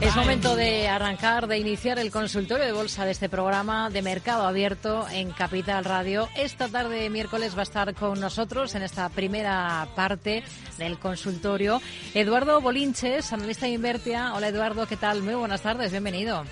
Es momento de arrancar, de iniciar el consultorio de bolsa de este programa de Mercado Abierto en Capital Radio. Esta tarde, miércoles, va a estar con nosotros en esta primera parte del consultorio Eduardo Bolinches, analista de Invertia. Hola Eduardo, ¿qué tal? Muy buenas tardes, bienvenido.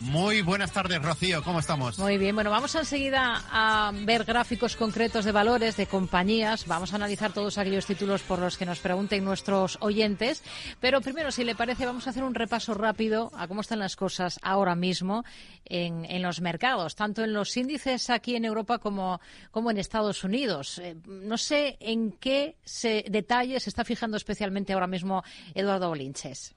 Muy buenas tardes, Rocío. ¿Cómo estamos? Muy bien. Bueno, vamos enseguida a ver gráficos concretos de valores, de compañías. Vamos a analizar todos aquellos títulos por los que nos pregunten nuestros oyentes. Pero primero, si le parece, vamos a hacer un repaso rápido a cómo están las cosas ahora mismo en, en los mercados, tanto en los índices aquí en Europa como, como en Estados Unidos. Eh, no sé en qué se, detalles se está fijando especialmente ahora mismo Eduardo Bolinches.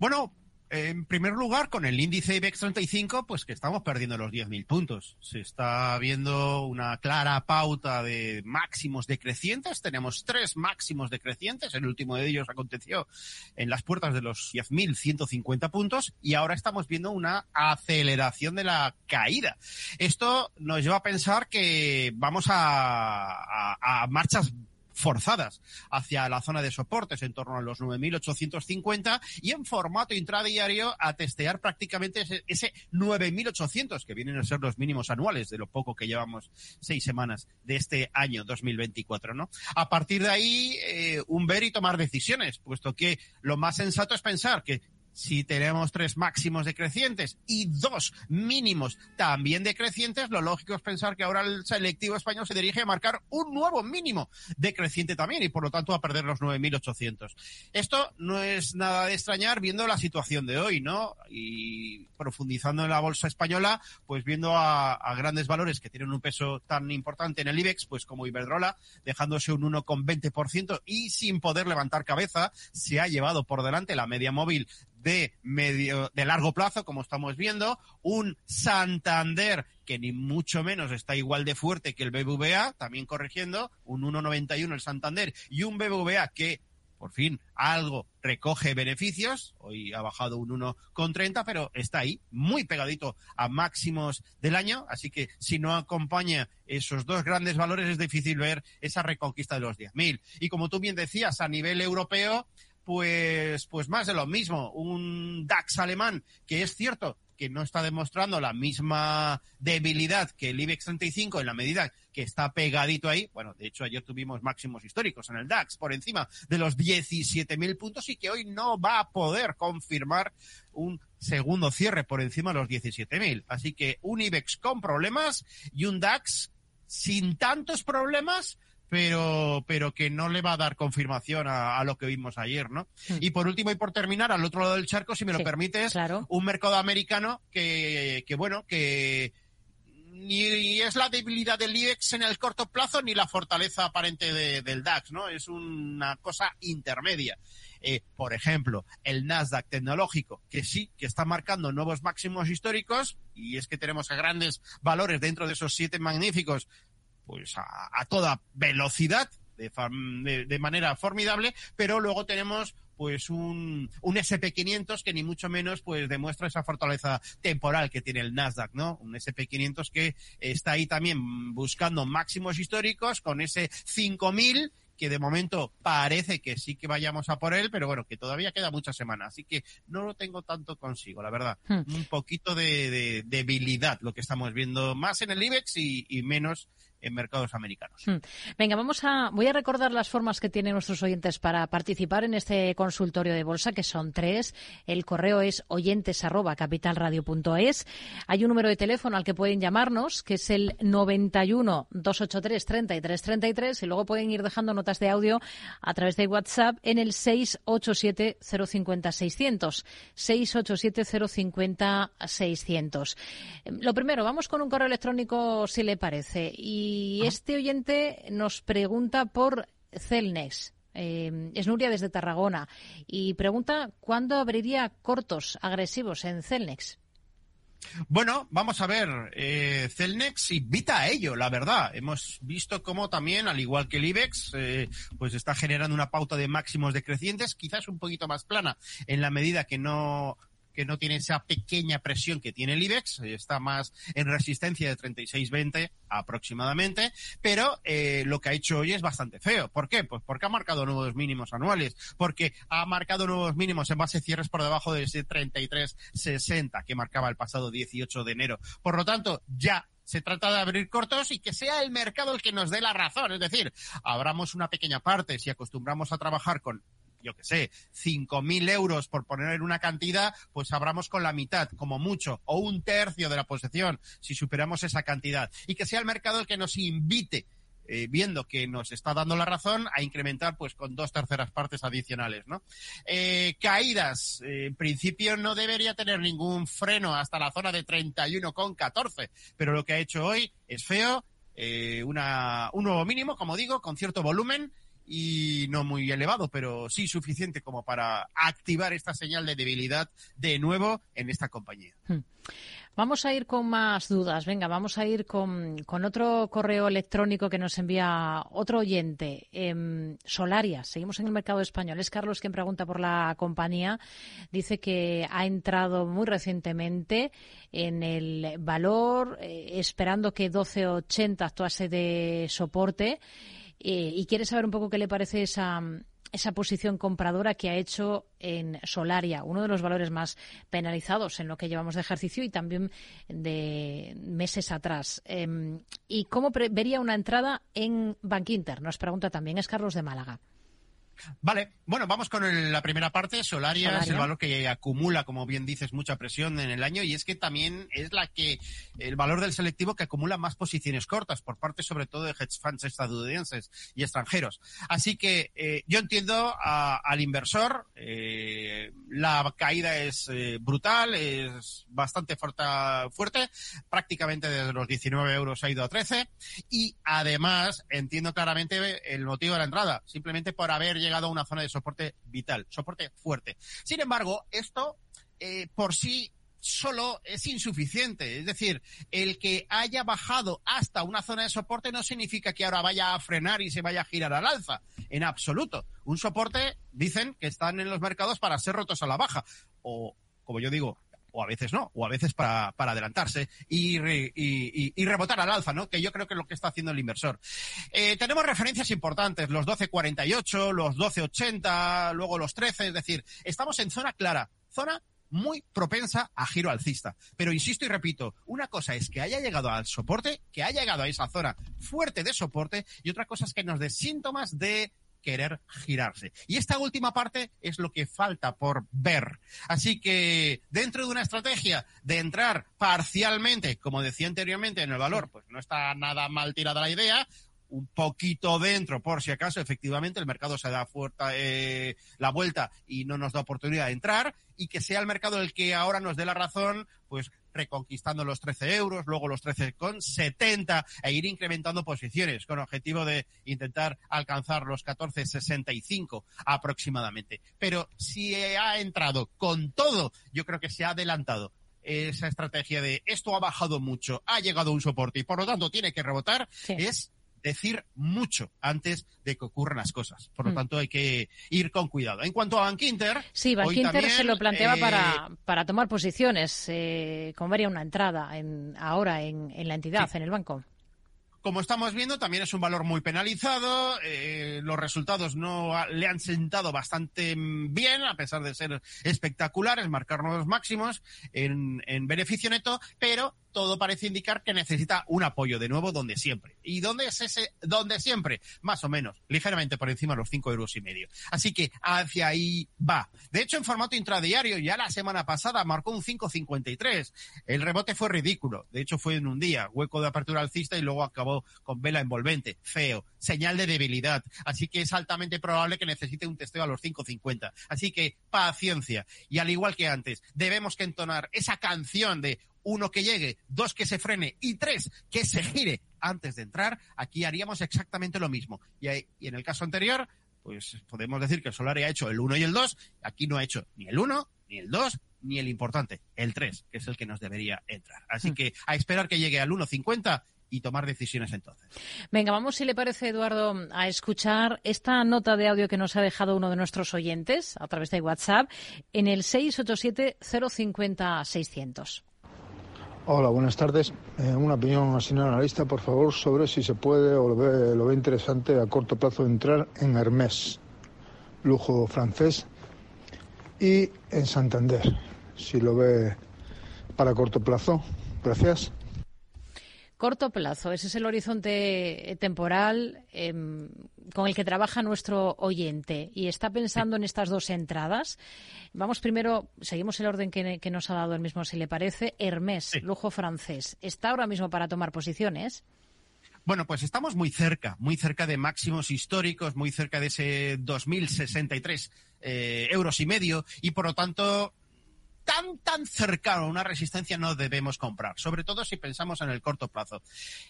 Bueno, en primer lugar, con el índice IBEX 35, pues que estamos perdiendo los 10.000 puntos. Se está viendo una clara pauta de máximos decrecientes. Tenemos tres máximos decrecientes. El último de ellos aconteció en las puertas de los 10.150 puntos y ahora estamos viendo una aceleración de la caída. Esto nos lleva a pensar que vamos a, a, a marchas forzadas hacia la zona de soportes en torno a los 9.850 y en formato intradiario a testear prácticamente ese, ese 9.800 que vienen a ser los mínimos anuales de lo poco que llevamos seis semanas de este año 2024, ¿no? A partir de ahí, eh, un ver y tomar decisiones, puesto que lo más sensato es pensar que si tenemos tres máximos decrecientes y dos mínimos también decrecientes, lo lógico es pensar que ahora el selectivo español se dirige a marcar un nuevo mínimo decreciente también y por lo tanto a perder los 9.800. Esto no es nada de extrañar viendo la situación de hoy, ¿no? Y profundizando en la bolsa española, pues viendo a, grandes valores que tienen un peso tan importante en el IBEX, pues como Iberdrola, dejándose un 1,20% y sin poder levantar cabeza, se ha llevado por delante la media móvil de medio, de largo plazo, como estamos viendo, un Santander que ni mucho menos está igual de fuerte que el BBVA, también corrigiendo, un 1,91 el Santander y un BBVA que por fin algo recoge beneficios, hoy ha bajado un 1,30, pero está ahí, muy pegadito a máximos del año, así que si no acompaña esos dos grandes valores es difícil ver esa reconquista de los 10.000. Y como tú bien decías, a nivel europeo, pues, pues más de lo mismo. Un DAX alemán que es cierto que no está demostrando la misma debilidad que el IBEX 35 en la medida que está pegadito ahí. Bueno, de hecho ayer tuvimos máximos históricos en el DAX por encima de los 17.000 puntos y que hoy no va a poder confirmar un segundo cierre por encima de los 17.000. Así que un IBEX con problemas y un DAX sin tantos problemas, pero, pero que no le va a dar confirmación a, a lo que vimos ayer, ¿no? Mm. Y por último, y por terminar, al otro lado del charco, si me Sí, lo permites, claro. un mercado americano que, que bueno, que ni es la debilidad del IBEX en el corto plazo ni la fortaleza aparente de- del DAX, ¿no? Es una cosa intermedia. Eh, por ejemplo, el Nasdaq tecnológico, que sí, que está marcando nuevos máximos históricos, y es que tenemos a grandes valores dentro de esos siete magníficos, pues a, a toda velocidad, de, de- de manera formidable, pero luego tenemos pues un, un SP500 que ni mucho menos pues demuestra esa fortaleza temporal que tiene el Nasdaq, ¿no? Un SP500 que está ahí también buscando máximos históricos con ese 5000 que de momento parece que sí que vayamos a por él, pero bueno, que todavía queda mucha semana, así que no lo tengo tanto consigo, la verdad. Hmm. Un poquito de, de debilidad lo que estamos viendo más en el IBEX y, y menos en mercados americanos. Hmm. Venga, vamos a, voy a recordar las formas que tienen nuestros oyentes para participar en este consultorio de bolsa, que son tres. El correo es oyentes arroba capitalradio.es. Hay un número de teléfono al que pueden llamarnos, que es el 91 283 33 33, y luego pueden ir dejando notas de audio a través de WhatsApp en el 687 050 600. 687 050 600. Eh, Lo primero, vamos con un correo electrónico, si le parece. Y este oyente nos pregunta por Celnex. Eh, es Nuria desde Tarragona y pregunta cuándo abriría cortos agresivos en Celnex. Bueno, vamos a ver, eh, Celnex invita a ello, la verdad. Hemos visto cómo también, al igual que el IBEX, eh, pues está generando una pauta de máximos decrecientes, quizás un poquito más plana, en la medida que no que no tiene esa pequeña presión que tiene el IBEX, está más en resistencia de 36.20 aproximadamente, pero eh, lo que ha hecho hoy es bastante feo. ¿Por qué? Pues porque ha marcado nuevos mínimos anuales, porque ha marcado nuevos mínimos en base a cierres por debajo de ese 33.60 que marcaba el pasado 18 de enero. Por lo tanto, ya se trata de abrir cortos y que sea el mercado el que nos dé la razón. Es decir, abramos una pequeña parte. Si acostumbramos a trabajar con yo qué sé, 5.000 euros por poner en una cantidad, pues abramos con la mitad, como mucho, o un tercio de la posesión, si superamos esa cantidad. Y que sea el mercado el que nos invite eh, viendo que nos está dando la razón, a incrementar pues con dos terceras partes adicionales, ¿no? Eh, caídas, eh, en principio no debería tener ningún freno hasta la zona de 31,14, pero lo que ha hecho hoy es feo, una, un nuevo mínimo, como digo, con cierto volumen, y no muy elevado, pero sí suficiente como para activar esta señal de debilidad de nuevo en esta compañía. Hmm. Vamos a ir con más dudas. Venga, vamos a ir con, otro correo electrónico que nos envía otro oyente. Eh, Solaria, seguimos en el mercado español. Es Carlos quien pregunta por la compañía. Dice que ha entrado muy recientemente en el valor, eh, esperando que 12.80 actuase de soporte. Eh, y quiere saber un poco qué le parece esa, esa posición compradora que ha hecho en Solaria, uno de los valores más penalizados en lo que llevamos de ejercicio y también de meses atrás. Em, ¿Y cómo vería una entrada en Bankinter? Nos pregunta también, es Carlos de Málaga. Vale, bueno, vamos con la primera parte. Solaria, es el valor que acumula, como bien dices, mucha presión en el año y es que también es la que el valor del selectivo que acumula más posiciones cortas por parte sobre todo de hedge funds estadounidenses y extranjeros. Así que eh, yo entiendo al inversor, eh, la caída es eh, brutal, es bastante fuerte, fuerte, prácticamente desde los 19 euros ha ido a 13 y además entiendo claramente el motivo de la entrada, simplemente por haber llegado llegado a una zona de soporte vital, soporte fuerte. Sin embargo, esto eh, por sí solo es insuficiente. Es decir, el que haya bajado hasta una zona de soporte no significa que ahora vaya a frenar y se vaya a girar al alza. En absoluto. Un soporte, dicen que están en los mercados para ser rotos a la baja. O, como yo digo, o a veces no, o a veces para, para adelantarse y, y, rebotar al alza, ¿no? Que yo creo que es lo que está haciendo el inversor. Eh, tenemos referencias importantes, los 12.48, los 12.80, luego los 13, es decir, estamos en zona clara, zona muy propensa a giro alcista. Pero insisto y repito, una cosa es que haya llegado al soporte, que haya llegado a esa zona fuerte de soporte, y otra cosa es que nos dé síntomas de querer girarse. Y esta última parte es lo que falta por ver. Así que dentro de una estrategia de entrar parcialmente, como decía anteriormente, en el valor, pues no está nada mal tirada la idea, un poquito dentro, por si acaso efectivamente el mercado se da fuerte, eh, la vuelta y no nos da oportunidad de entrar, y que sea el mercado el que ahora nos dé la razón, pues reconquistando los 13 euros, luego los 13,70 e ir incrementando posiciones con objetivo de intentar alcanzar los 14,65 aproximadamente. Pero si ha entrado con todo, yo creo que se ha adelantado esa estrategia de esto ha bajado mucho, ha llegado a un soporte y por lo tanto tiene que rebotar, es decir mucho antes de que ocurran las cosas. Por lo mm. tanto, hay que ir con cuidado. En cuanto a Bankinter... Sí, Bankinter se lo planteaba para, eh, para tomar posiciones, eh, como vería una entrada en, ahora en, en la entidad, en el banco. Como estamos viendo, también es un valor muy penalizado. Eh, los resultados no le han sentado bastante bien, a pesar de ser espectaculares, marcar nuevos máximos en, en beneficio neto, pero todo parece indicar que necesita un apoyo de nuevo donde siempre. ¿Y dónde es ese donde siempre? Más o menos, ligeramente por encima de los 5 euros y medio. Así que hacia ahí va. De hecho, en formato intradiario, ya la semana pasada marcó un 5.53. El rebote fue ridículo. De hecho, fue en un día, hueco de apertura alcista y luego acabó con vela envolvente. Feo. Señal de debilidad. Así que es altamente probable que necesite un testeo a los 5.50. Así que paciencia. Y al igual que antes, debemos que entonar esa canción de uno que llegue, dos que se frene y tres que se gire antes de entrar, aquí haríamos exactamente lo mismo. Y, en el caso anterior, pues podemos decir que el Solari ha hecho el 1 y el 2, aquí no ha hecho ni el 1, ni el 2, ni el importante, el 3, que es el que nos debería entrar. Así hmm. que a esperar que llegue al 1.50 y tomar decisiones entonces. Venga, vamos, si le parece, Eduardo, a escuchar esta nota de audio que nos ha dejado uno de nuestros oyentes a través de WhatsApp en el 687-050-600. Hola, buenas tardes. Eh, una opinión así analista, por favor, sobre si se puede o lo ve, lo ve interesante a corto plazo entrar en Hermès, lujo francés, y en Santander, si lo ve para corto plazo. Gracias. Corto plazo, ese es el horizonte temporal eh, con el que trabaja nuestro oyente y está pensando en estas dos entradas. Vamos primero, seguimos el orden que, que nos ha dado el mismo, si le parece. Hermès, Sí. lujo francés, ¿está ahora mismo para tomar posiciones? Bueno, pues estamos muy cerca, muy cerca de máximos históricos, muy cerca de ese 2.063 eh, euros y medio y por lo tanto tan tan cercano a una resistencia no debemos comprar, sobre todo si pensamos en el corto plazo.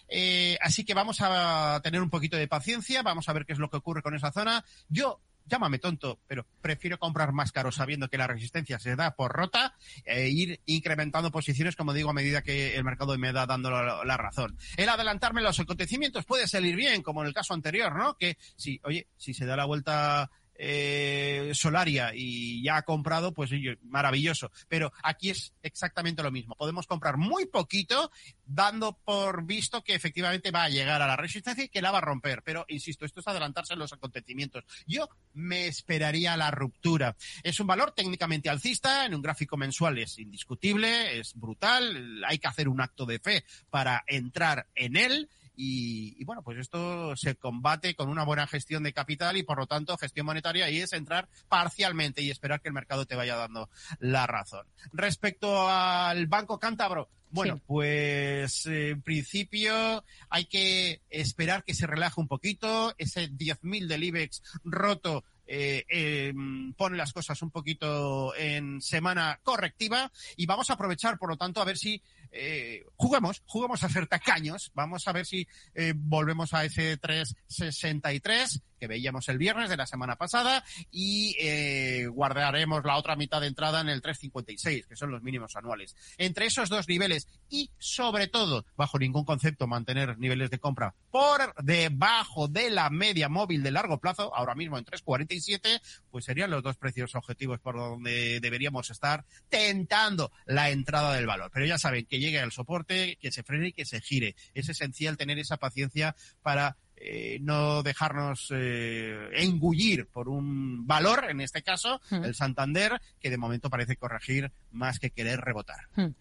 Eh, así que vamos a tener un poquito de paciencia, vamos a ver qué es lo que ocurre con esa zona. Yo llámame tonto, pero prefiero comprar más caro sabiendo que la resistencia se da por rota e ir incrementando posiciones, como digo, a medida que el mercado me da dando la, la razón. El adelantarme los acontecimientos puede salir bien, como en el caso anterior, ¿no? Que si, oye, si se da la vuelta eh, Solaria y ya ha comprado, pues maravilloso. Pero aquí es exactamente lo mismo. Podemos comprar muy poquito, dando por visto que efectivamente va a llegar a la resistencia y que la va a romper. Pero, insisto, esto es adelantarse en los acontecimientos. Yo me esperaría la ruptura. Es un valor técnicamente alcista, en un gráfico mensual es indiscutible, es brutal, hay que hacer un acto de fe para entrar en él. Y, y, bueno, pues esto se combate con una buena gestión de capital y por lo tanto gestión monetaria y es entrar parcialmente y esperar que el mercado te vaya dando la razón. Respecto al Banco Cántabro, bueno, Sí. pues en principio hay que esperar que se relaje un poquito, ese 10.000 del IBEX roto eh, eh, pone las cosas un poquito en semana correctiva y vamos a aprovechar, por lo tanto, a ver si eh, juguemos, juguemos a ser tacaños, vamos a ver si eh, volvemos a ese 363 que veíamos el viernes de la semana pasada y eh, guardaremos la otra mitad de entrada en el 356, que son los mínimos anuales. Entre esos dos niveles y sobre todo, bajo ningún concepto, mantener niveles de compra por debajo de la media móvil de largo plazo, ahora mismo en 347, pues serían los dos precios objetivos por donde deberíamos estar tentando la entrada del valor. Pero ya saben que llegue al soporte, que se frene y que se gire. Es esencial tener esa paciencia para eh, no dejarnos eh, engullir por un valor, en este caso, Mm. el Santander, que de momento parece corregir más que querer rebotar. Hmm.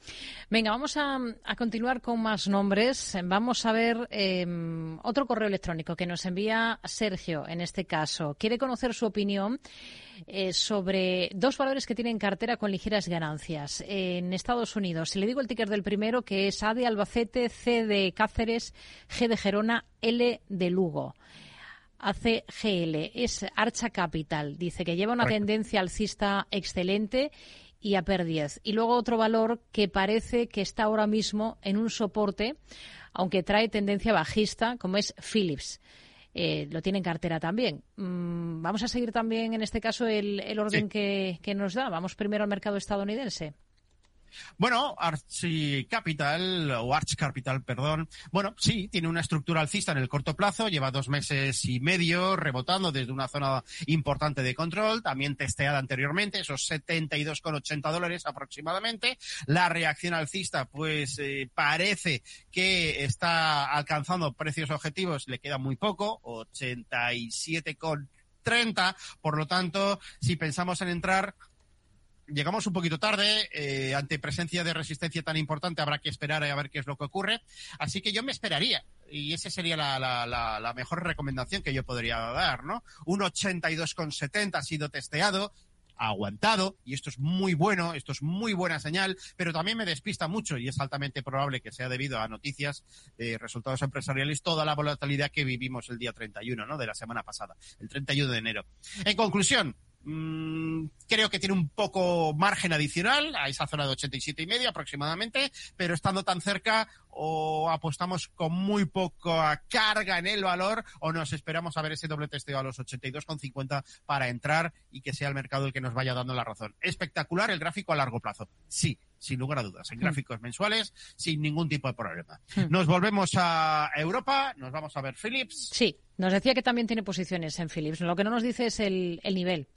Venga, vamos a, a continuar con más nombres. Vamos a ver eh, otro correo electrónico que nos envía Sergio, en este caso. Quiere conocer su opinión eh, sobre dos valores que tienen cartera con ligeras ganancias en Estados Unidos. Le digo el ticker del primero, que es A de Albacete, C de Cáceres, G de Gerona, L de Lugo. ACGL es Archa Capital. Dice que lleva una tendencia alcista excelente y a PER 10. Y luego otro valor que parece que está ahora mismo en un soporte, aunque trae tendencia bajista, como es Philips. Eh, lo tiene en cartera también. Mm, vamos a seguir también, en este caso, el, el orden Sí. que, que nos da. Vamos primero al mercado estadounidense. Bueno, Archie Capital, o Arch Capital, perdón. Bueno, sí, tiene una estructura alcista en el corto plazo, lleva dos meses y medio rebotando desde una zona importante de control, también testeada anteriormente, esos 72,80 dólares aproximadamente. La reacción alcista, pues eh, parece que está alcanzando precios objetivos, le queda muy poco, 87,30. Por lo tanto, si pensamos en entrar, llegamos un poquito tarde, eh, ante presencia de resistencia tan importante habrá que esperar a ver qué es lo que ocurre. Así que yo me esperaría, y esa sería la, mejor recomendación que yo podría dar, ¿no? Un 82,70 ha sido testeado, ha aguantado, y esto es muy bueno, esto es muy buena señal, pero también me despista mucho, y es altamente probable que sea debido a noticias de resultados empresariales, toda la volatilidad que vivimos el día 31, ¿no? De la semana pasada, el 31 de enero. En conclusión, Mm, creo que tiene un poco margen adicional a esa zona de 87 y medio aproximadamente, pero estando tan cerca o apostamos con muy poca carga en el valor o nos esperamos a ver ese doble testeo a los 82,50 para entrar y que sea el mercado el que nos vaya dando la razón. Espectacular el gráfico a largo plazo. Sí, sin lugar a dudas, en hmm. gráficos mensuales, sin ningún tipo de problema. Hmm. Nos volvemos a Europa, nos vamos a ver Philips. Sí, nos decía que también tiene posiciones en Philips. Lo que no nos dice es el, el nivel.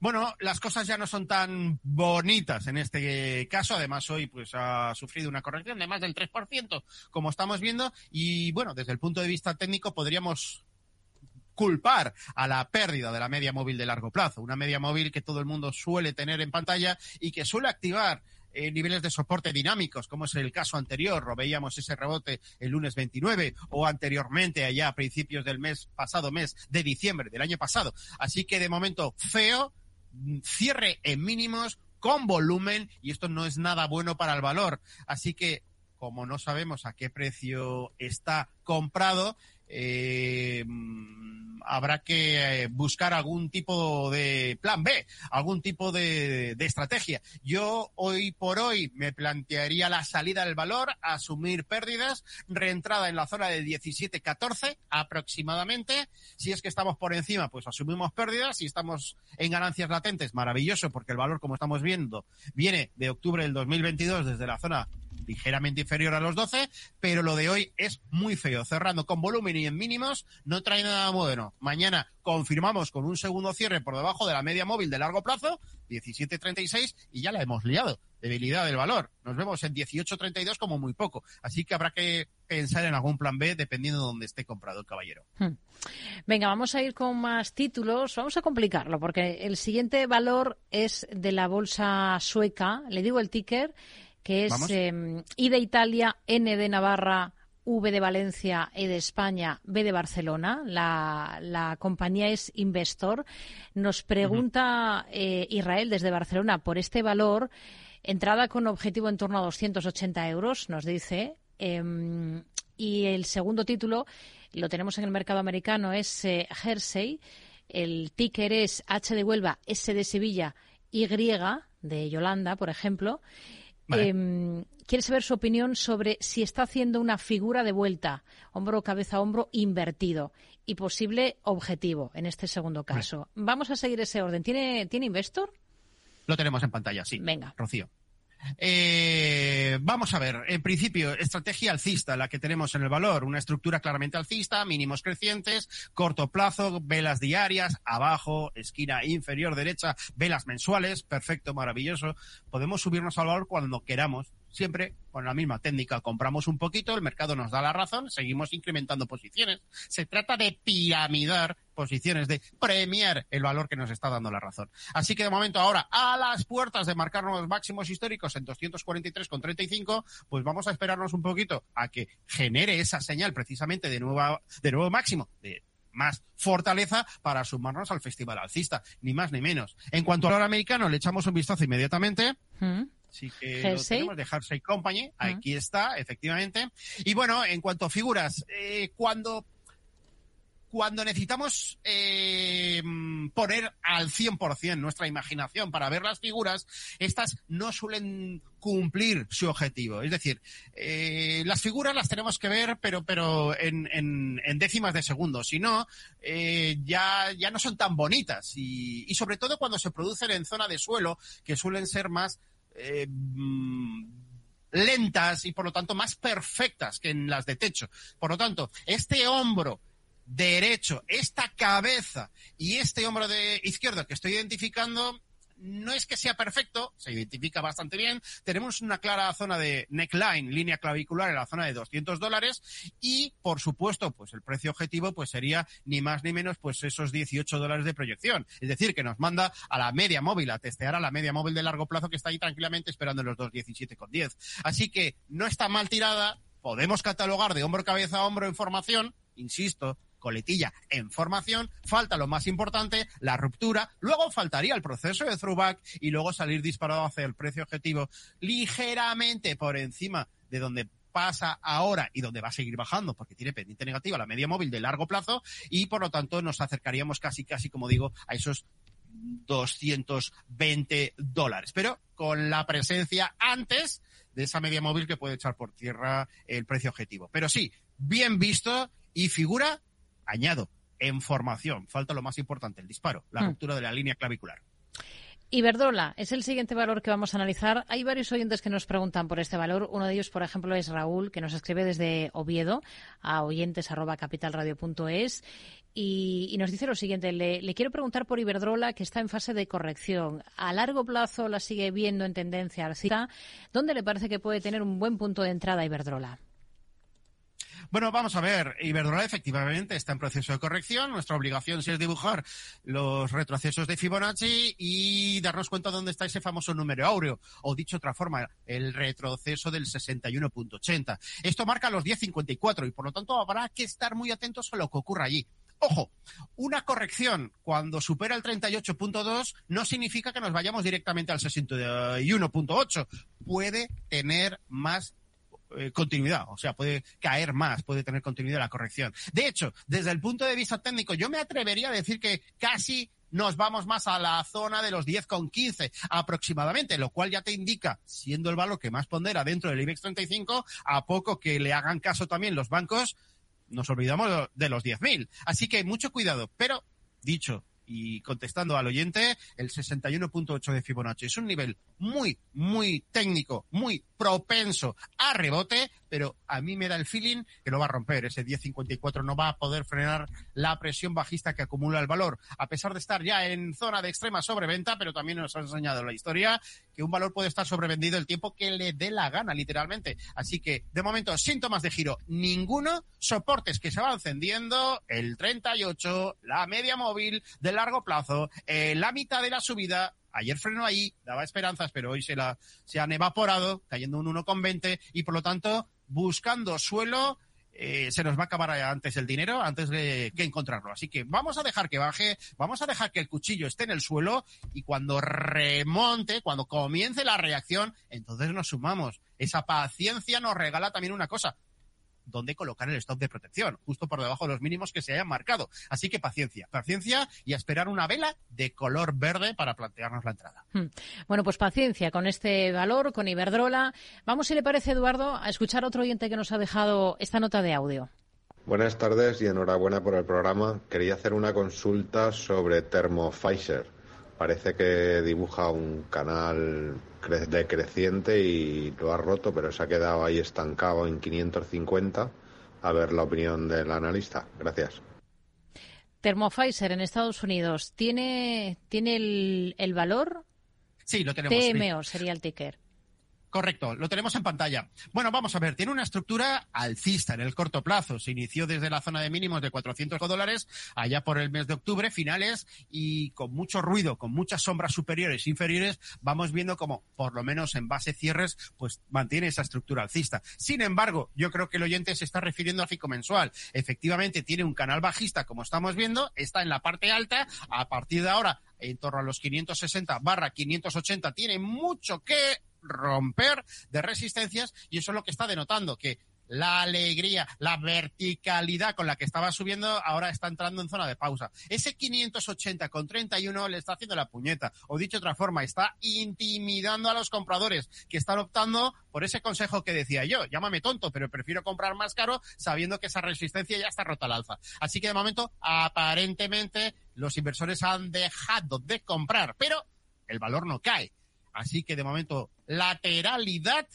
Bueno, las cosas ya no son tan bonitas en este caso. Además, hoy pues ha sufrido una corrección de más del 3%, como estamos viendo. Y bueno, desde el punto de vista técnico podríamos culpar a la pérdida de la media móvil de largo plazo, una media móvil que todo el mundo suele tener en pantalla y que suele activar eh, niveles de soporte dinámicos, como es el caso anterior, lo veíamos ese rebote el lunes 29 o anteriormente allá a principios del mes pasado mes de diciembre del año pasado. Así que de momento feo, cierre en mínimos con volumen y esto no es nada bueno para el valor. Así que como no sabemos a qué precio está comprado, eh, habrá que eh, buscar algún tipo de plan B, algún tipo de, estrategia. Yo hoy por hoy me plantearía la salida del valor, asumir pérdidas, reentrada en la zona de 17-14 aproximadamente. Si es que estamos por encima, pues asumimos pérdidas. Si estamos en ganancias latentes, maravilloso, porque el valor, como estamos viendo, viene de octubre del 2022 desde la zona ligeramente inferior a los 12, pero lo de hoy es muy feo. Cerrando con volumen y en mínimos, no trae nada bueno. Mañana confirmamos con un segundo cierre por debajo de la media móvil de largo plazo, 17.36, y ya la hemos liado. Debilidad del valor. Nos vemos en 18.32 como muy poco. Así que habrá que pensar en algún plan B dependiendo de dónde esté comprado el caballero. Hmm. Venga, vamos a ir con más títulos. Vamos a complicarlo porque el siguiente valor es de la bolsa sueca. Le digo el ticker que es eh, I de Italia, N de Navarra, V de Valencia, E de España, B de Barcelona. La, compañía es Investor. Nos pregunta eh, Israel desde Barcelona por este valor. Entrada con objetivo en torno a 280 euros, nos dice. Em, y el segundo título lo tenemos en el mercado americano, es eh, Jersey. El ticker es H de Huelva, S de Sevilla, Y de Yolanda, por ejemplo. Eh, quiere saber su opinión sobre si está haciendo una figura de vuelta, hombro, cabeza, hombro, invertido y posible objetivo en este segundo caso. Vamos a seguir ese orden. ¿Tiene, ¿Tiene Investor? Lo tenemos en pantalla, sí. Venga. Rocío. Eh, vamos a ver, en principio, estrategia alcista, la que tenemos en el valor, una estructura claramente alcista, mínimos crecientes, corto plazo, velas diarias, abajo, esquina inferior derecha, velas mensuales, perfecto, maravilloso. Podemos subirnos al valor cuando queramos, siempre con la misma técnica. Compramos un poquito, el mercado nos da la razón, seguimos incrementando posiciones. Se trata de piramidar posiciones, de premiar el valor que nos está dando la razón. Así que de momento ahora, a las puertas de marcar nuevos máximos históricos en 243,35, pues vamos a esperarnos un poquito a que genere esa señal precisamente de, nueva, de nuevo máximo, de más fortaleza para sumarnos al festival alcista, ni más ni menos. En cuanto al valor americano, le echamos un vistazo inmediatamente. ¿Mm? Sí que lo tenemos de Company. Aquí está, efectivamente. Y bueno, en cuanto a figuras, eh, cuando cuando necesitamos eh, poner al 100% nuestra imaginación para ver las figuras, estas no suelen cumplir su objetivo. Es decir, eh, las figuras las tenemos que ver, pero, pero en, en, décimas de segundo. Si no, eh, ya, ya no son tan bonitas. Y, y sobre todo cuando se producen en zona de suelo, que suelen ser más eh, mm, lentas y por lo tanto más perfectas que en las de techo. Por lo tanto, este hombro derecho, esta cabeza y este hombro de izquierdo que estoy identificando no es que sea perfecto, se identifica bastante bien. Tenemos una clara zona de neckline, línea clavicular en la zona de 200 dólares y, por supuesto, pues el precio objetivo pues sería ni más ni menos pues esos 18 dólares de proyección. Es decir, que nos manda a la media móvil, a testear a la media móvil de largo plazo que está ahí tranquilamente esperando los 2.17,10. Así que no está mal tirada, podemos catalogar de hombro, cabeza, hombro en formación, insisto, coletilla en formación, falta lo más importante, la ruptura, luego faltaría el proceso de throwback y luego salir disparado hacia el precio objetivo ligeramente por encima de donde pasa ahora y donde va a seguir bajando porque tiene pendiente negativa la media móvil de largo plazo y por lo tanto nos acercaríamos casi, casi, como digo, a esos 220 dólares. Pero con la presencia antes de esa media móvil que puede echar por tierra el precio objetivo. Pero sí, bien visto y figura añado, en formación, falta lo más importante, el disparo, la hmm. ruptura de la línea clavicular. Iberdrola es el siguiente valor que vamos a analizar. Hay varios oyentes que nos preguntan por este valor. Uno de ellos, por ejemplo, es Raúl, que nos escribe desde Oviedo a oyentes@capitalradio.es y, y, nos dice lo siguiente. Le, le, quiero preguntar por Iberdrola, que está en fase de corrección. A largo plazo la sigue viendo en tendencia alcista. ¿Dónde le parece que puede tener un buen punto de entrada Iberdrola? Bueno, vamos a ver. Iberdrola efectivamente está en proceso de corrección. Nuestra obligación es dibujar los retrocesos de Fibonacci y darnos cuenta dónde está ese famoso número áureo. O dicho de otra forma, el retroceso del 61.80. Esto marca los 10.54 y por lo tanto habrá que estar muy atentos a lo que ocurra allí. Ojo, una corrección cuando supera el 38.2 no significa que nos vayamos directamente al 61.8. Puede tener más eh, continuidad, o sea, puede caer más, puede tener continuidad la corrección. De hecho, desde el punto de vista técnico, yo me atrevería a decir que casi nos vamos más a la zona de los 10,15 aproximadamente, lo cual ya te indica, siendo el valor que más pondera dentro del IBEX 35, a poco que le hagan caso también los bancos, nos olvidamos de los 10.000. Así que mucho cuidado, pero dicho y contestando al oyente, el 61.8 de Fibonacci es un nivel muy, muy técnico, muy propenso a rebote, pero a mí me da el feeling que lo va a romper. Ese 10.54 no va a poder frenar la presión bajista que acumula el valor, a pesar de estar ya en zona de extrema sobreventa, pero también nos ha enseñado la historia que un valor puede estar sobrevendido el tiempo que le dé la gana, literalmente. Así que, de momento, síntomas de giro, ninguno, soportes que se van encendiendo, el 38, la media móvil de largo plazo, eh, la mitad de la subida, Ayer frenó ahí, daba esperanzas, pero hoy se, la, se han evaporado, cayendo un 1,20 y por lo tanto buscando suelo. Eh, se nos va a acabar antes el dinero, antes de que encontrarlo. Así que vamos a dejar que baje, vamos a dejar que el cuchillo esté en el suelo y cuando remonte, cuando comience la reacción, entonces nos sumamos. Esa paciencia nos regala también una cosa, dónde colocar el stop de protección, justo por debajo de los mínimos que se hayan marcado. Así que paciencia, paciencia y a esperar una vela de color verde para plantearnos la entrada. Hmm. Bueno, pues paciencia con este valor, con Iberdrola. Vamos, si le parece, Eduardo, a escuchar a otro oyente que nos ha dejado esta nota de audio. Buenas tardes y enhorabuena por el programa. Quería hacer una consulta sobre Thermo Pfizer parece que dibuja un canal decreciente y lo ha roto, pero se ha quedado ahí estancado en 550. A ver la opinión del analista. Gracias. Thermo Pfizer en Estados Unidos, ¿tiene, tiene el, el valor? Sí, lo tenemos. TMO sería el ticker. Correcto, lo tenemos en pantalla. Bueno, vamos a ver, tiene una estructura alcista en el corto plazo. Se inició desde la zona de mínimos de 400 dólares allá por el mes de octubre, finales, y con mucho ruido, con muchas sombras superiores e inferiores, vamos viendo como, por lo menos en base cierres, pues mantiene esa estructura alcista. Sin embargo, yo creo que el oyente se está refiriendo al fico mensual. Efectivamente, tiene un canal bajista, como estamos viendo, está en la parte alta. A partir de ahora, en torno a los 560 barra 580, tiene mucho que romper de resistencias y eso es lo que está denotando que la alegría, la verticalidad con la que estaba subiendo ahora está entrando en zona de pausa. Ese 580 con 31 le está haciendo la puñeta. O dicho de otra forma, está intimidando a los compradores que están optando por ese consejo que decía yo. Llámame tonto, pero prefiero comprar más caro sabiendo que esa resistencia ya está rota al alza. Así que de momento, aparentemente, los inversores han dejado de comprar, pero el valor no cae. Así que de momento, lateralidad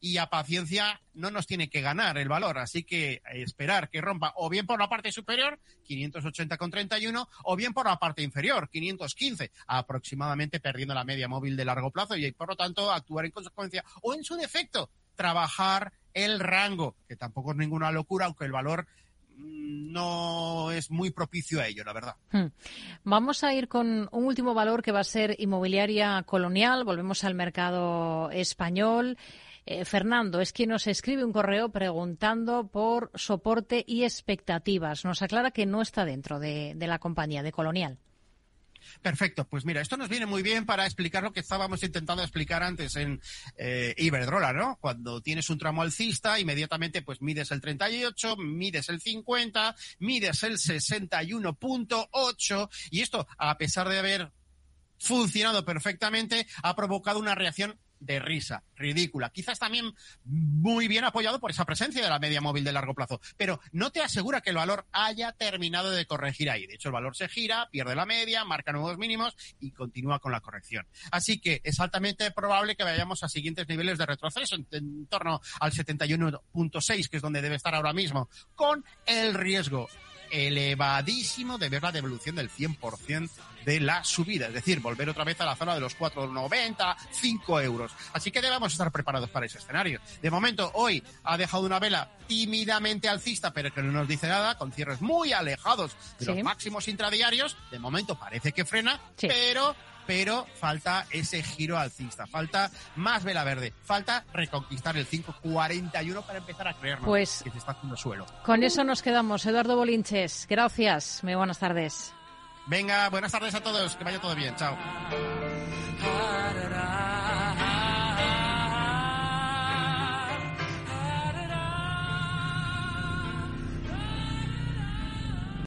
y a paciencia no nos tiene que ganar el valor. Así que esperar que rompa o bien por la parte superior, 580,31, o bien por la parte inferior, 515, aproximadamente perdiendo la media móvil de largo plazo y por lo tanto actuar en consecuencia o en su defecto trabajar el rango, que tampoco es ninguna locura, aunque el valor no es muy propicio a ello, la verdad. Hmm. Vamos a ir con un último valor que va a ser inmobiliaria colonial. Volvemos al mercado español. Eh, Fernando es quien nos escribe un correo preguntando por soporte y expectativas. Nos aclara que no está dentro de la compañía, de Colonial. Perfecto, pues mira, esto nos viene muy bien para explicar lo que estábamos intentando explicar antes en eh, Iberdrola, ¿no? Cuando tienes un tramo alcista, inmediatamente pues mides el 38, mides el 50, mides el 61.8 y esto, a pesar de haber funcionado perfectamente, ha provocado una reacción de risa, ridícula. Quizás también muy bien apoyado por esa presencia de la media móvil de largo plazo. Pero no te asegura que el valor haya terminado de corregir ahí. De hecho, el valor se gira, pierde la media, marca nuevos mínimos y continúa con la corrección. Así que es altamente probable que vayamos a siguientes niveles de retroceso, en, torno al 71.6, que es donde debe estar ahora mismo, con el riesgo elevadísimo de ver la devolución del 100% de la subida, es decir, volver otra vez a la zona de los 4,90, 5 euros. Así que debemos estar preparados para ese escenario. De momento, hoy ha dejado una vela tímidamente alcista, pero que no nos dice nada, con cierres muy alejados de sí. los máximos intradiarios. De momento parece que frena, sí. pero pero falta ese giro alcista, falta más vela verde, falta reconquistar el 5.41 para empezar a creernos pues, que se está haciendo suelo. Con eso nos quedamos. Eduardo Bolinches, gracias. Muy buenas tardes. Venga, buenas tardes a todos, que vaya todo bien. Chao.